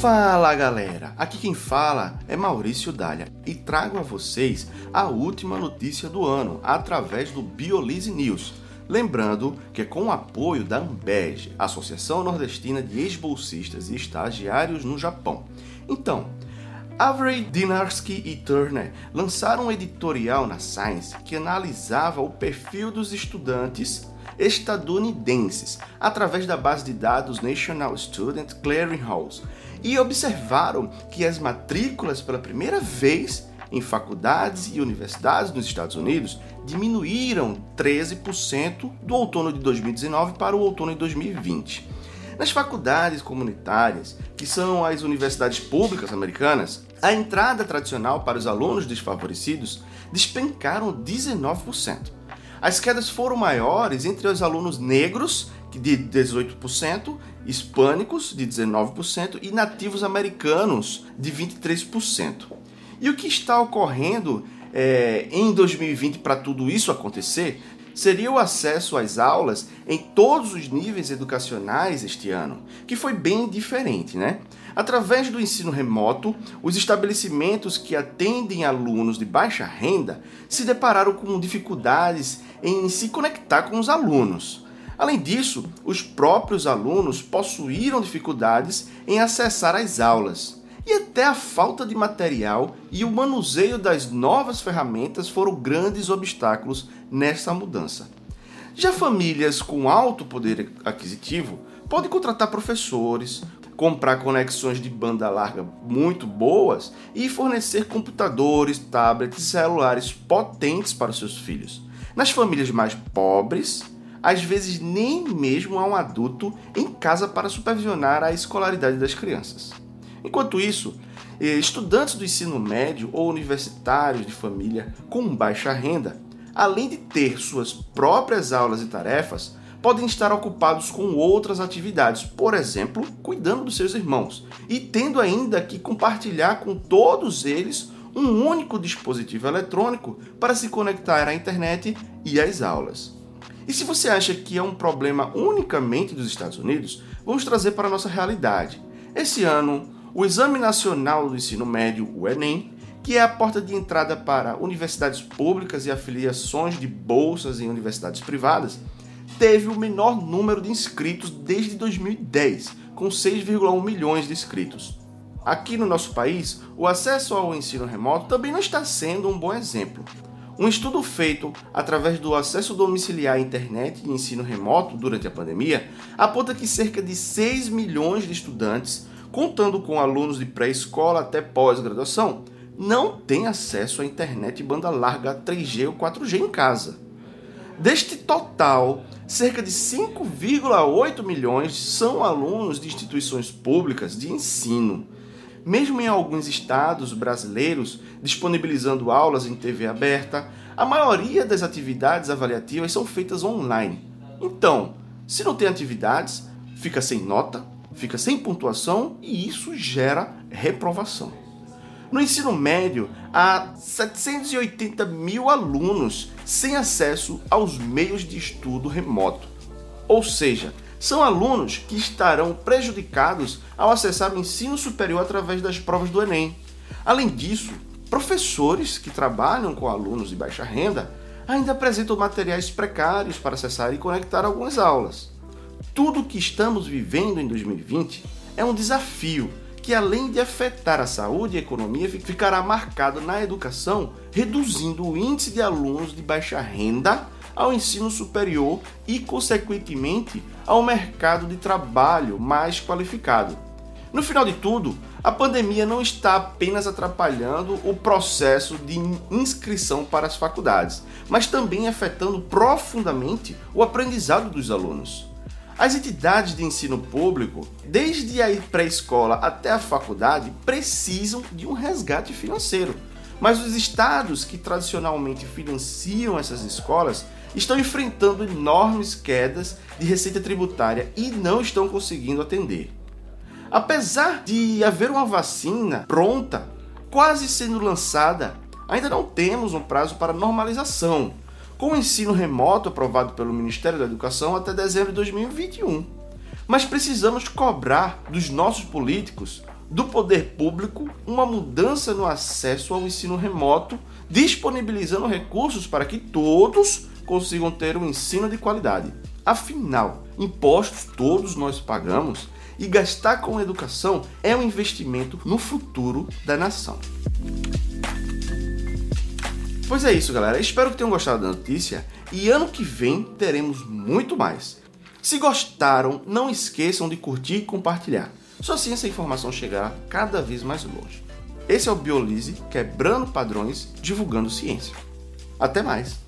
Fala galera, aqui quem fala é Maurício Dália e trago a vocês a última notícia do ano através do Biolise News. Lembrando que é com o apoio da Ambeg, Associação Nordestina de Ex-Bolsistas e Estagiários no Japão. Então, Avery Dinarsky e Turner lançaram um editorial na Science que analisava o perfil dos estudantes estadunidenses através da base de dados National Student Clearinghouse e observaram que as matrículas pela primeira vez em faculdades e universidades nos Estados Unidos diminuíram 13% do outono de 2019 para o outono de 2020. Nas faculdades comunitárias, que são as universidades públicas americanas, a entrada tradicional para os alunos desfavorecidos despencaram 19%. As quedas foram maiores entre os alunos negros, de 18%, hispânicos, de 19%, e nativos americanos, de 23%. E o que está ocorrendo é, em 2020 para tudo isso acontecer seria o acesso às aulas em todos os níveis educacionais este ano, que foi bem diferente, né? Através do ensino remoto, os estabelecimentos que atendem alunos de baixa renda se depararam com dificuldades em se conectar com os alunos. Além disso, os próprios alunos possuíram dificuldades em acessar as aulas. E até a falta de material e o manuseio das novas ferramentas foram grandes obstáculos nessa mudança. Já famílias com alto poder aquisitivo podem contratar professores, comprar conexões de banda larga muito boas e fornecer computadores, tablets e celulares potentes para seus filhos. Nas famílias mais pobres, às vezes nem mesmo há um adulto em casa para supervisionar a escolaridade das crianças. Enquanto isso, eh, estudantes do ensino médio ou universitários de família com baixa renda, além de ter suas próprias aulas e tarefas, podem estar ocupados com outras atividades, por exemplo, cuidando dos seus irmãos, e tendo ainda que compartilhar com todos eles um único dispositivo eletrônico para se conectar à internet e às aulas. E se você acha que é um problema unicamente dos Estados Unidos, vamos trazer para a nossa realidade. Esse ano, o Exame Nacional do Ensino Médio, o Enem, que é a porta de entrada para universidades públicas e afiliações de bolsas em universidades privadas, teve o menor número de inscritos desde 2010, com 6,1 milhões de inscritos. Aqui no nosso país, o acesso ao ensino remoto também não está sendo um bom exemplo. Um estudo feito através do acesso domiciliar à internet e ensino remoto durante a pandemia aponta que cerca de 6 milhões de estudantes contando com alunos de pré-escola até pós-graduação, não têm acesso à internet banda larga 3G ou 4G em casa. Deste total, cerca de 5,8 milhões são alunos de instituições públicas de ensino. Mesmo em alguns estados brasileiros disponibilizando aulas em TV aberta, a maioria das atividades avaliativas são feitas online. Então, se não tem atividades, fica sem nota, fica sem pontuação e isso gera reprovação. No ensino médio, há 780 mil alunos sem acesso aos meios de estudo remoto. Ou seja, são alunos que estarão prejudicados ao acessar o ensino superior através das provas do Enem. Além disso, professores que trabalham com alunos de baixa renda ainda apresentam materiais precários para acessar e conectar algumas aulas. Tudo que estamos vivendo em 2020 é um desafio que, além de afetar a saúde e a economia, ficará marcado na educação, reduzindo o índice de alunos de baixa renda ao ensino superior e, consequentemente, ao mercado de trabalho mais qualificado. No final de tudo, a pandemia não está apenas atrapalhando o processo de inscrição para as faculdades, mas também afetando profundamente o aprendizado dos alunos. As entidades de ensino público, desde a pré-escola até a faculdade, precisam de um resgate financeiro. Mas os estados que tradicionalmente financiam essas escolas estão enfrentando enormes quedas de receita tributária e não estão conseguindo atender. Apesar de haver uma vacina pronta, quase sendo lançada, ainda não temos um prazo para normalização com o ensino remoto aprovado pelo Ministério da Educação até dezembro de 2021. Mas precisamos cobrar dos nossos políticos do poder público uma mudança no acesso ao ensino remoto, disponibilizando recursos para que todos consigam ter um ensino de qualidade. Afinal, impostos todos nós pagamos e gastar com educação é um investimento no futuro da nação. Pois é isso, galera. Espero que tenham gostado da notícia e ano que vem teremos muito mais. Se gostaram, não esqueçam de curtir e compartilhar. Só assim essa informação chegará cada vez mais longe. Esse é o Biolise, quebrando padrões, divulgando ciência. Até mais!